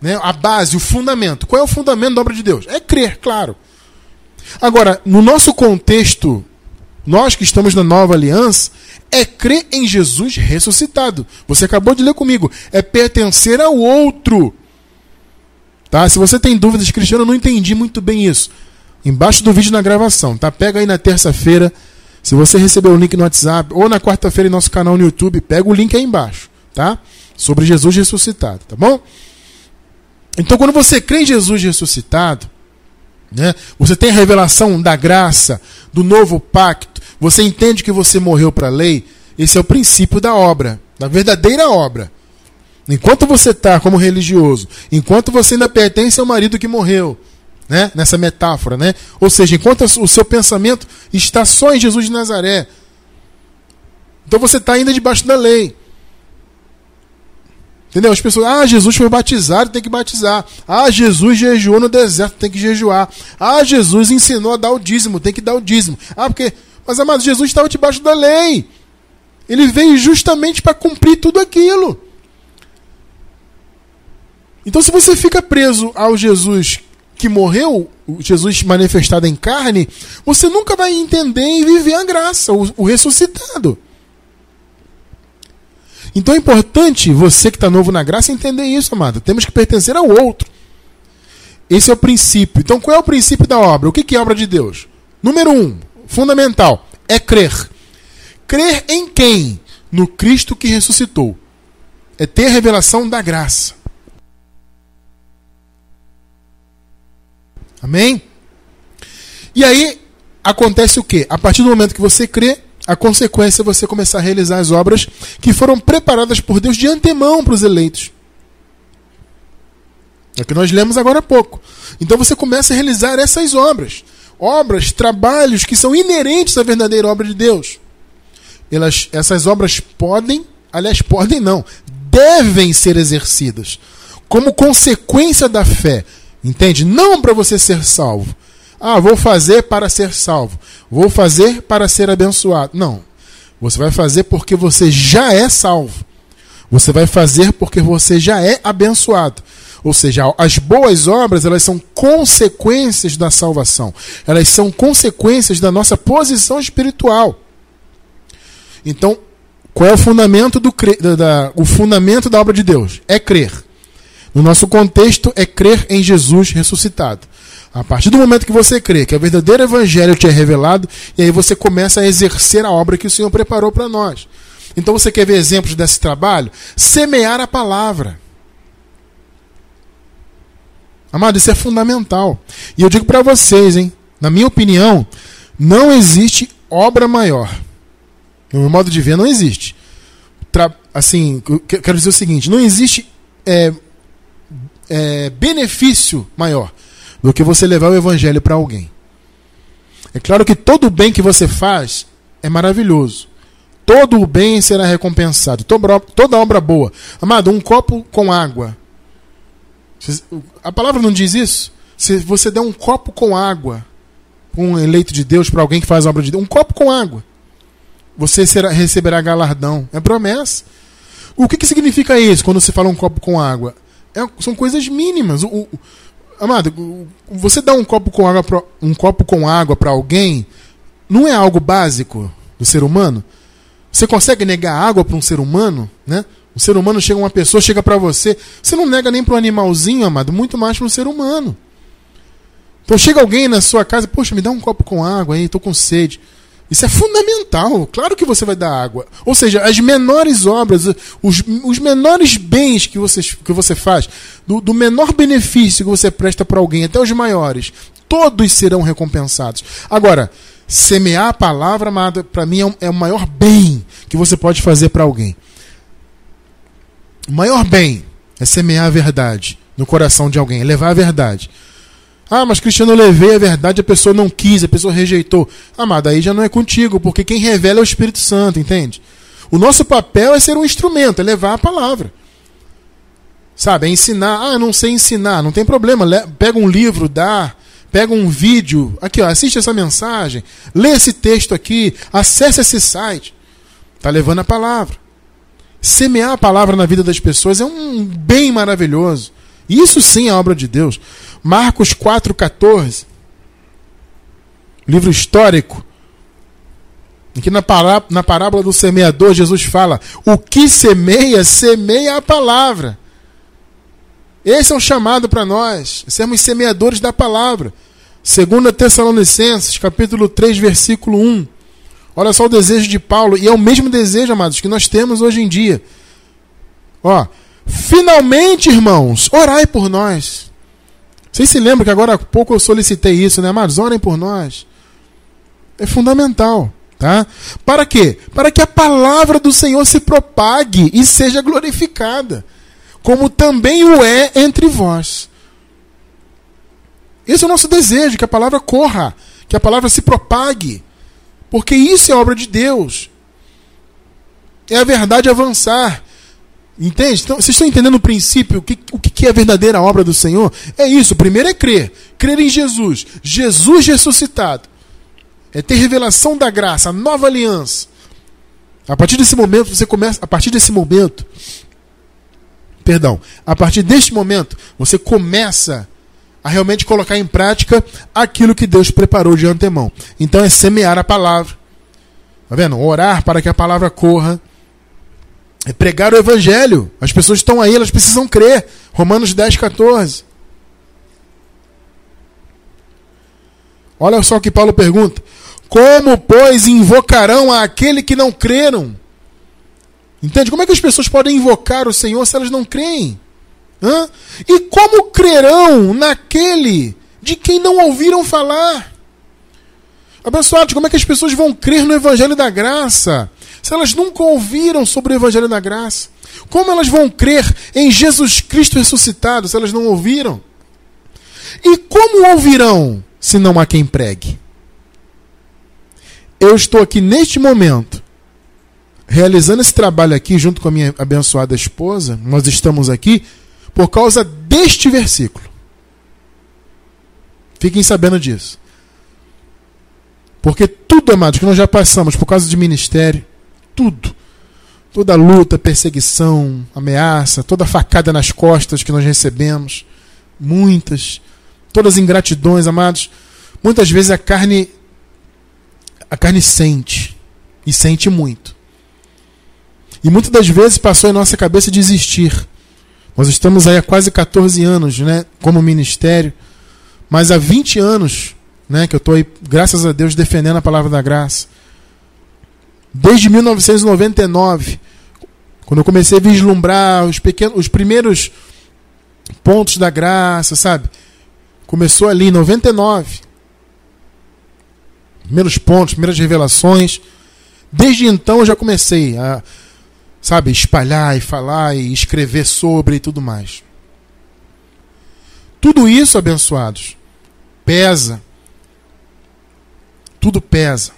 Né? A base, o fundamento. Qual é o fundamento da obra de Deus? É crer, claro. Agora, no nosso contexto, nós que estamos na nova aliança, é crer em Jesus ressuscitado. Você acabou de ler comigo. É pertencer ao outro. Tá? Se você tem dúvidas, Cristiano, eu não entendi muito bem isso. Embaixo do vídeo na gravação, tá? Pega aí na terça-feira. Se você recebeu o link no WhatsApp ou na quarta-feira em nosso canal no YouTube, pega o link aí embaixo, tá? Sobre Jesus ressuscitado, tá bom? Então, quando você crê em Jesus ressuscitado, né, você tem a revelação da graça, do novo pacto, você entende que você morreu para a lei, esse é o princípio da obra, da verdadeira obra. Enquanto você está como religioso, enquanto você ainda pertence ao marido que morreu, né? nessa metáfora, né? ou seja, enquanto o seu pensamento está só em Jesus de Nazaré, então você está ainda debaixo da lei. Entendeu? As pessoas, ah, Jesus foi batizado, tem que batizar. Ah, Jesus jejuou no deserto, tem que jejuar. Ah, Jesus ensinou a dar o dízimo, tem que dar o dízimo. Ah, porque. Mas, amado, Jesus estava debaixo da lei. Ele veio justamente para cumprir tudo aquilo. Então, se você fica preso ao Jesus que morreu, o Jesus manifestado em carne, você nunca vai entender e viver a graça, o, o ressuscitado. Então é importante você que está novo na graça entender isso, amado. Temos que pertencer ao outro. Esse é o princípio. Então, qual é o princípio da obra? O que é obra de Deus? Número um, fundamental, é crer. Crer em quem? No Cristo que ressuscitou. É ter a revelação da graça. Amém? E aí acontece o que? A partir do momento que você crê, a consequência é você começar a realizar as obras que foram preparadas por Deus de antemão para os eleitos. É o que nós lemos agora há pouco. Então você começa a realizar essas obras. Obras, trabalhos que são inerentes à verdadeira obra de Deus. Elas, essas obras podem, aliás, podem não, devem ser exercidas como consequência da fé Entende? Não para você ser salvo. Ah, vou fazer para ser salvo. Vou fazer para ser abençoado. Não. Você vai fazer porque você já é salvo. Você vai fazer porque você já é abençoado. Ou seja, as boas obras, elas são consequências da salvação. Elas são consequências da nossa posição espiritual. Então, qual é o fundamento do da, da, o fundamento da obra de Deus? É crer. No nosso contexto, é crer em Jesus ressuscitado. A partir do momento que você crê que o verdadeiro evangelho te é revelado, e aí você começa a exercer a obra que o Senhor preparou para nós. Então você quer ver exemplos desse trabalho? Semear a palavra. Amado, isso é fundamental. E eu digo para vocês, hein? Na minha opinião, não existe obra maior. No meu modo de ver, não existe. Tra assim, quero dizer o seguinte: não existe é, é, benefício maior do que você levar o evangelho para alguém. É claro que todo o bem que você faz é maravilhoso. Todo o bem será recompensado. Toda, toda obra boa. Amado, um copo com água a palavra não diz isso? Se você der um copo com água um eleito de Deus para alguém que faz a obra de Deus, um copo com água, você será, receberá galardão. É promessa. O que, que significa isso quando você fala um copo com água? É, são coisas mínimas. O, o, amado, você dá um copo com água pra, um copo com água para alguém não é algo básico do ser humano? Você consegue negar água para um ser humano, né? Um ser humano chega, uma pessoa chega para você, você não nega nem para um animalzinho, amado, muito mais para um ser humano. Então chega alguém na sua casa, poxa, me dá um copo com água aí, estou com sede. Isso é fundamental. Claro que você vai dar água. Ou seja, as menores obras, os, os menores bens que você, que você faz, do, do menor benefício que você presta para alguém, até os maiores, todos serão recompensados. Agora, semear a palavra, amada, para mim é, é o maior bem que você pode fazer para alguém. O maior bem é semear a verdade no coração de alguém, é levar a verdade. Ah, mas Cristiano, eu levei a verdade, a pessoa não quis, a pessoa rejeitou. Mas daí já não é contigo, porque quem revela é o Espírito Santo, entende? O nosso papel é ser um instrumento, é levar a palavra. Sabe, é ensinar. Ah, não sei ensinar, não tem problema. Pega um livro, dá. Pega um vídeo, aqui ó, assiste essa mensagem, lê esse texto aqui, acesse esse site. Está levando a palavra. Semear a palavra na vida das pessoas é um bem maravilhoso. Isso sim é obra de Deus. Marcos 4,14, livro histórico, Aqui na, pará na parábola do semeador, Jesus fala: O que semeia, semeia a palavra. Esse é um chamado para nós, sermos semeadores da palavra. 2 Tessalonicenses, capítulo 3, versículo 1. Olha só o desejo de Paulo, e é o mesmo desejo, amados, que nós temos hoje em dia. Ó, finalmente, irmãos, orai por nós. Vocês se lembram que agora há pouco eu solicitei isso, né, amados? Orem por nós. É fundamental, tá? Para quê? Para que a palavra do Senhor se propague e seja glorificada, como também o é entre vós. Esse é o nosso desejo, que a palavra corra, que a palavra se propague. Porque isso é obra de Deus. É a verdade avançar. Entende? Então, vocês estão entendendo o princípio? O que, o que é a verdadeira obra do Senhor? É isso. Primeiro é crer. Crer em Jesus. Jesus ressuscitado. É ter revelação da graça, a nova aliança. A partir desse momento, você começa. A partir desse momento. Perdão. A partir deste momento, você começa a realmente colocar em prática aquilo que Deus preparou de antemão. Então é semear a palavra. Tá vendo? Orar para que a palavra corra. É pregar o evangelho. As pessoas estão aí, elas precisam crer. Romanos 10, 14. Olha só o que Paulo pergunta: Como, pois, invocarão aquele que não creram? Entende? Como é que as pessoas podem invocar o Senhor se elas não creem? Hã? E como crerão naquele de quem não ouviram falar? Abençoado, como é que as pessoas vão crer no Evangelho da Graça se elas nunca ouviram sobre o Evangelho da Graça? Como elas vão crer em Jesus Cristo ressuscitado se elas não ouviram? E como ouvirão se não há quem pregue? Eu estou aqui neste momento realizando esse trabalho aqui junto com a minha abençoada esposa. Nós estamos aqui por causa deste versículo. Fiquem sabendo disso. Porque tudo, amados, que nós já passamos por causa de ministério, tudo. toda luta, perseguição, ameaça, toda facada nas costas que nós recebemos, muitas, todas as ingratidões, amados, muitas vezes a carne a carne sente e sente muito. E muitas das vezes passou em nossa cabeça desistir. Nós estamos aí há quase 14 anos, né, como ministério, mas há 20 anos, né, que eu estou aí, graças a Deus, defendendo a palavra da graça. Desde 1999, quando eu comecei a vislumbrar os pequenos, os primeiros pontos da graça, sabe? Começou ali em 99. Primeiros pontos, primeiras revelações. Desde então eu já comecei a, sabe, espalhar e falar e escrever sobre e tudo mais. Tudo isso, abençoados, pesa. Tudo pesa.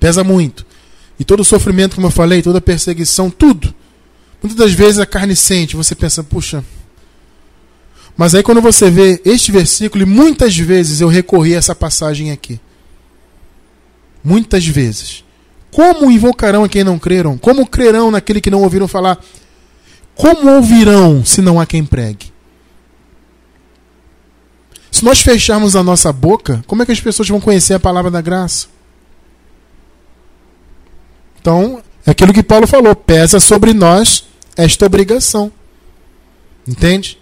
Pesa muito. E todo o sofrimento, como eu falei, toda a perseguição, tudo. Muitas das vezes a carne sente, você pensa, puxa. Mas aí quando você vê este versículo, e muitas vezes eu recorri a essa passagem aqui. Muitas vezes. Como invocarão a quem não creram? Como crerão naquele que não ouviram falar? Como ouvirão se não há quem pregue? Se nós fecharmos a nossa boca, como é que as pessoas vão conhecer a palavra da graça? Então, é aquilo que Paulo falou: pesa sobre nós esta obrigação. Entende?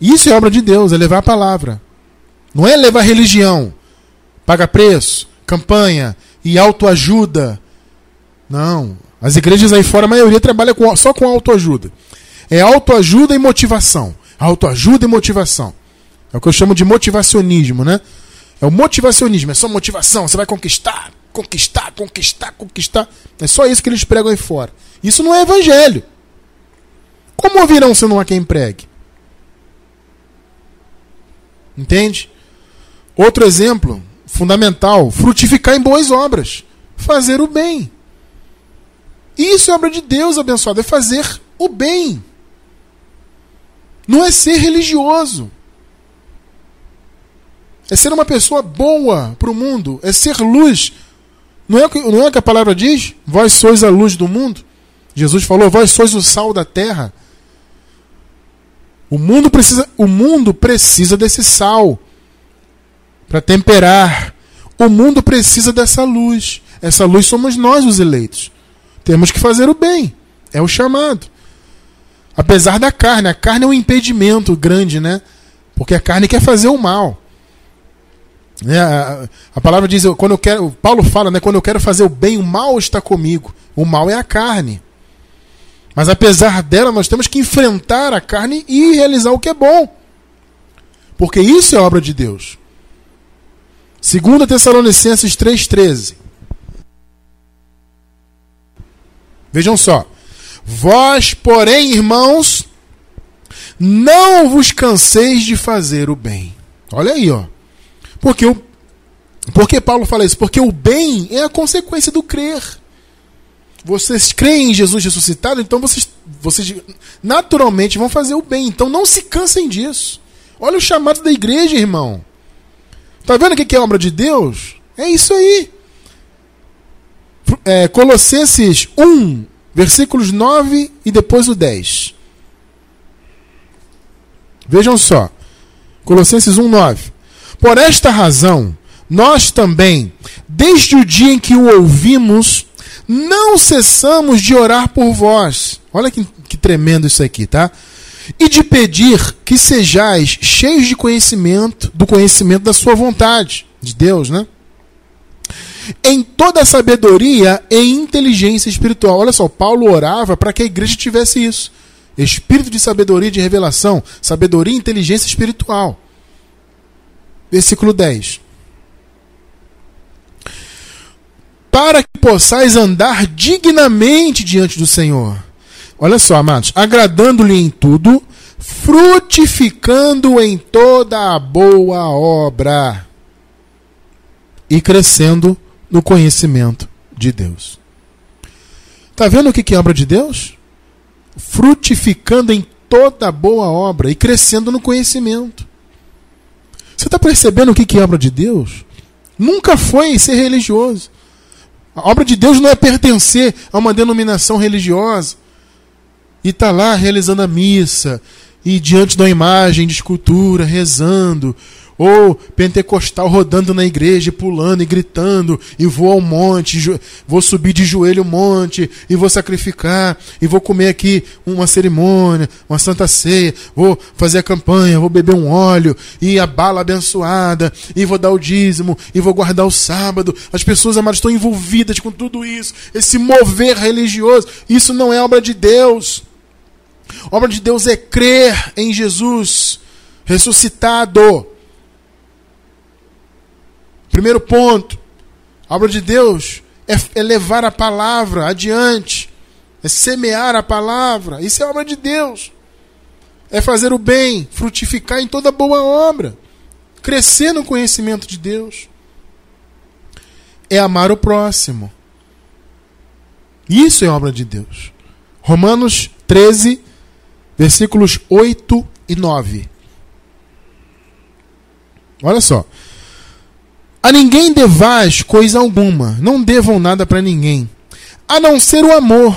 Isso é obra de Deus, é levar a palavra. Não é levar religião, paga preço, campanha e autoajuda. Não. As igrejas aí fora, a maioria trabalha com, só com autoajuda. É autoajuda e motivação. Autoajuda e motivação. É o que eu chamo de motivacionismo, né? É o motivacionismo, é só motivação, você vai conquistar, conquistar, conquistar, conquistar. É só isso que eles pregam aí fora. Isso não é evangelho. Como ouvirão se não há quem pregue? Entende? Outro exemplo fundamental: frutificar em boas obras. Fazer o bem. Isso é obra de Deus, abençoado, é fazer o bem. Não é ser religioso. É ser uma pessoa boa para o mundo. É ser luz não é, não é que a palavra diz? Vós sois a luz do mundo. Jesus falou: Vós sois o sal da terra. O mundo precisa, o mundo precisa desse sal para temperar. O mundo precisa dessa luz. Essa luz somos nós, os eleitos. Temos que fazer o bem. É o chamado. Apesar da carne, a carne é um impedimento grande, né? Porque a carne quer fazer o mal. É, a, a, palavra diz, quando eu quero, Paulo fala, né, quando eu quero fazer o bem, o mal está comigo. O mal é a carne. Mas apesar dela, nós temos que enfrentar a carne e realizar o que é bom. Porque isso é obra de Deus. 2 Tessalonicenses 3,13. Vejam só. Vós, porém, irmãos, não vos canseis de fazer o bem. Olha aí, ó. Porque o por que Paulo fala isso? Porque o bem é a consequência do crer. Vocês creem em Jesus ressuscitado, então vocês, vocês naturalmente vão fazer o bem. Então não se cansem disso. Olha o chamado da igreja, irmão. Tá vendo o que é obra de Deus? É isso aí. É, Colossenses 1, versículos 9 e depois o 10. Vejam só. Colossenses 1, 9. Por esta razão, nós também, desde o dia em que o ouvimos, não cessamos de orar por vós. Olha que, que tremendo isso aqui, tá? E de pedir que sejais cheios de conhecimento, do conhecimento da sua vontade, de Deus, né? Em toda sabedoria e inteligência espiritual. Olha só, Paulo orava para que a igreja tivesse isso. Espírito de sabedoria e de revelação, sabedoria e inteligência espiritual. Versículo 10. Para que possais andar dignamente diante do Senhor. Olha só, amados, agradando-lhe em tudo, frutificando em toda a boa obra e crescendo no conhecimento de Deus. Está vendo o que é obra de Deus? Frutificando em toda boa obra e crescendo no conhecimento. Você está percebendo o que é obra de Deus? Nunca foi ser religioso. A obra de Deus não é pertencer a uma denominação religiosa e tá lá realizando a missa. E diante uma imagem de escultura, rezando, ou pentecostal rodando na igreja, pulando e gritando, e vou ao monte, vou subir de joelho o monte, e vou sacrificar, e vou comer aqui uma cerimônia, uma santa ceia, vou fazer a campanha, vou beber um óleo, e a bala abençoada, e vou dar o dízimo, e vou guardar o sábado. As pessoas amadas estão envolvidas com tudo isso, esse mover religioso, isso não é obra de Deus. Obra de Deus é crer em Jesus ressuscitado Primeiro ponto, obra de Deus é, é levar a palavra adiante, é semear a palavra. Isso é obra de Deus. É fazer o bem, frutificar em toda boa obra, crescer no conhecimento de Deus. É amar o próximo. Isso é obra de Deus. Romanos 13, versículos 8 e 9. Olha só. A ninguém devais coisa alguma, não devam nada para ninguém, a não ser o amor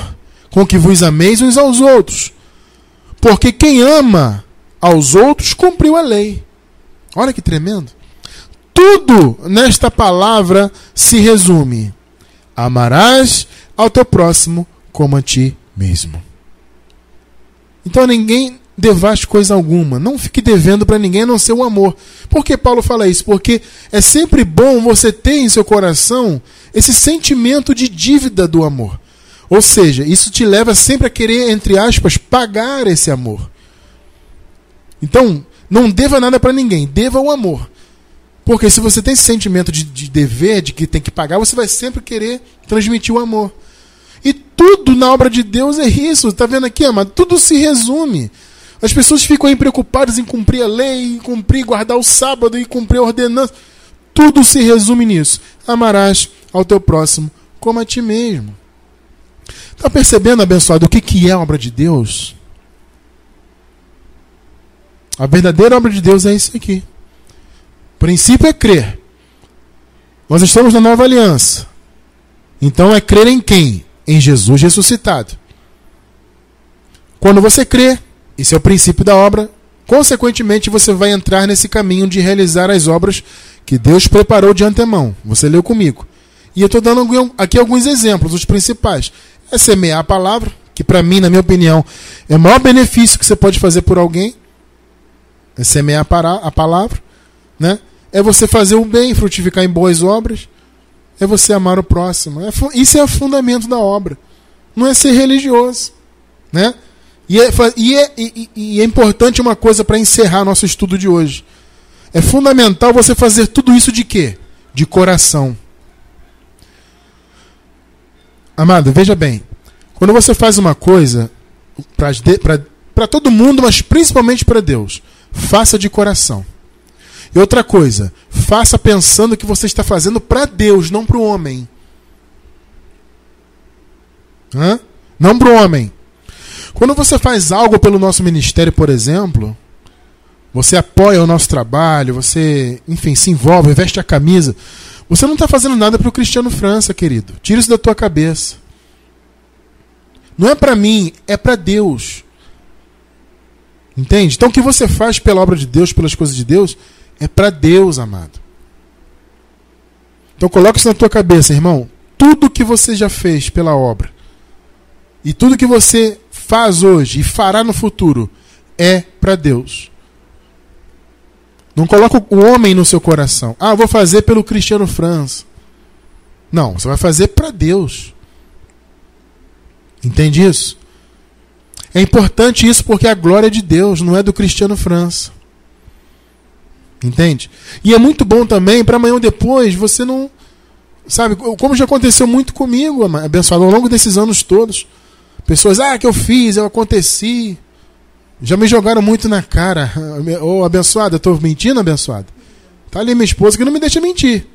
com que vos ameis uns aos outros. Porque quem ama aos outros cumpriu a lei. Olha que tremendo. Tudo nesta palavra se resume: amarás ao teu próximo como a ti mesmo. Então ninguém devais coisa alguma. Não fique devendo para ninguém a não ser o amor. Por que Paulo fala isso? Porque é sempre bom você ter em seu coração esse sentimento de dívida do amor. Ou seja, isso te leva sempre a querer, entre aspas, pagar esse amor. Então, não deva nada para ninguém, deva o amor. Porque se você tem esse sentimento de, de dever, de que tem que pagar, você vai sempre querer transmitir o amor. E tudo na obra de Deus é isso. Está vendo aqui, amado? Tudo se resume as pessoas ficam aí preocupadas em cumprir a lei, em cumprir, guardar o sábado e cumprir a ordenança. Tudo se resume nisso. Amarás ao teu próximo como a ti mesmo. Está percebendo, abençoado, o que, que é a obra de Deus? A verdadeira obra de Deus é isso aqui. O princípio é crer. Nós estamos na nova aliança. Então é crer em quem? Em Jesus ressuscitado. Quando você crê, esse é o princípio da obra. Consequentemente, você vai entrar nesse caminho de realizar as obras que Deus preparou de antemão. Você leu comigo. E eu estou dando aqui alguns exemplos, os principais. É semear a palavra, que para mim, na minha opinião, é o maior benefício que você pode fazer por alguém. É semear a palavra. Né? É você fazer o bem, frutificar em boas obras. É você amar o próximo. É, isso é o fundamento da obra. Não é ser religioso. Né? E é, e é, e, e é importante uma coisa para encerrar nosso estudo de hoje. É fundamental você fazer tudo isso de quê? De coração. Amado, veja bem. Quando você faz uma coisa para todo mundo, mas principalmente para Deus, faça de coração. E outra coisa, faça pensando que você está fazendo para Deus, não para o homem. Hã? Não para o homem. Quando você faz algo pelo nosso ministério, por exemplo, você apoia o nosso trabalho, você, enfim, se envolve, veste a camisa, você não está fazendo nada para o Cristiano França, querido. Tira isso da tua cabeça. Não é para mim, é para Deus. Entende? Então o que você faz pela obra de Deus, pelas coisas de Deus, é para Deus, amado. Então coloca isso na tua cabeça, irmão. Tudo que você já fez pela obra e tudo que você faz hoje e fará no futuro é para Deus. Não coloca o homem no seu coração. Ah, vou fazer pelo Cristiano França. Não, você vai fazer para Deus. Entende isso? É importante isso porque a glória é de Deus, não é do Cristiano França. Entende? E é muito bom também para amanhã ou depois você não. Sabe, como já aconteceu muito comigo, abençoado, ao longo desses anos todos. Pessoas, ah, que eu fiz, eu aconteci. Já me jogaram muito na cara. Ô, oh, abençoado, eu tô mentindo, abençoado? Tá ali minha esposa que não me deixa mentir.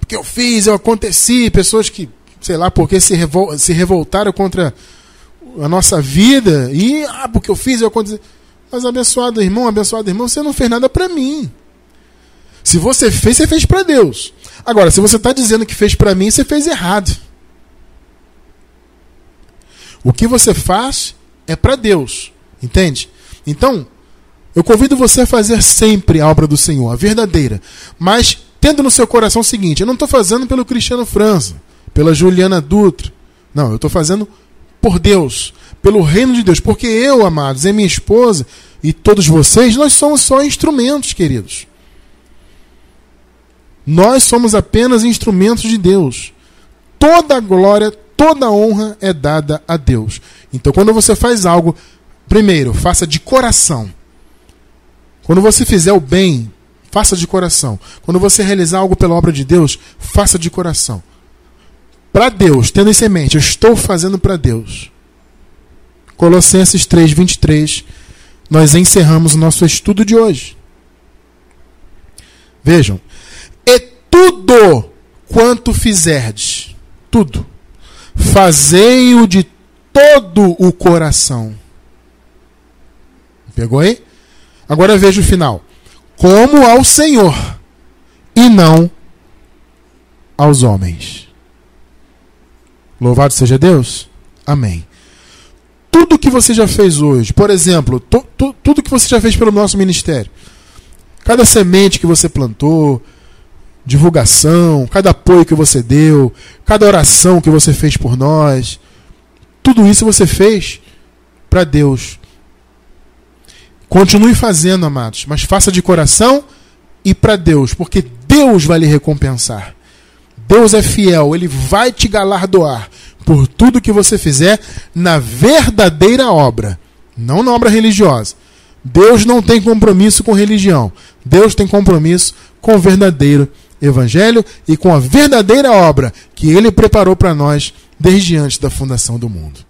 Porque eu fiz, eu aconteci. Pessoas que, sei lá, porque se, revol se revoltaram contra a nossa vida. E, ah, porque eu fiz, eu aconteci. Mas abençoado irmão, abençoado irmão, você não fez nada para mim. Se você fez, você fez para Deus. Agora, se você está dizendo que fez para mim, você fez errado. O que você faz é para Deus. Entende? Então, eu convido você a fazer sempre a obra do Senhor, a verdadeira. Mas tendo no seu coração o seguinte: eu não estou fazendo pelo Cristiano França, pela Juliana Dutra. Não, eu estou fazendo por Deus, pelo reino de Deus. Porque eu, amados, e minha esposa e todos vocês, nós somos só instrumentos, queridos. Nós somos apenas instrumentos de Deus. Toda a glória, toda a honra é dada a Deus. Então, quando você faz algo, primeiro, faça de coração. Quando você fizer o bem, faça de coração. Quando você realizar algo pela obra de Deus, faça de coração. Para Deus, tendo em mente, eu estou fazendo para Deus. Colossenses 3, 23, nós encerramos o nosso estudo de hoje. Vejam, e tudo quanto fizerdes, tudo, fazei-o de todo o coração. Pegou aí? Agora veja o final. Como ao Senhor e não aos homens. Louvado seja Deus. Amém. Tudo que você já fez hoje, por exemplo, tu, tu, tudo que você já fez pelo nosso ministério, cada semente que você plantou, divulgação, cada apoio que você deu, cada oração que você fez por nós, tudo isso você fez para Deus. Continue fazendo, amados, mas faça de coração e para Deus, porque Deus vai lhe recompensar. Deus é fiel, ele vai te galardoar por tudo que você fizer na verdadeira obra, não na obra religiosa. Deus não tem compromisso com religião. Deus tem compromisso com o verdadeiro evangelho e com a verdadeira obra que ele preparou para nós desde antes da fundação do mundo.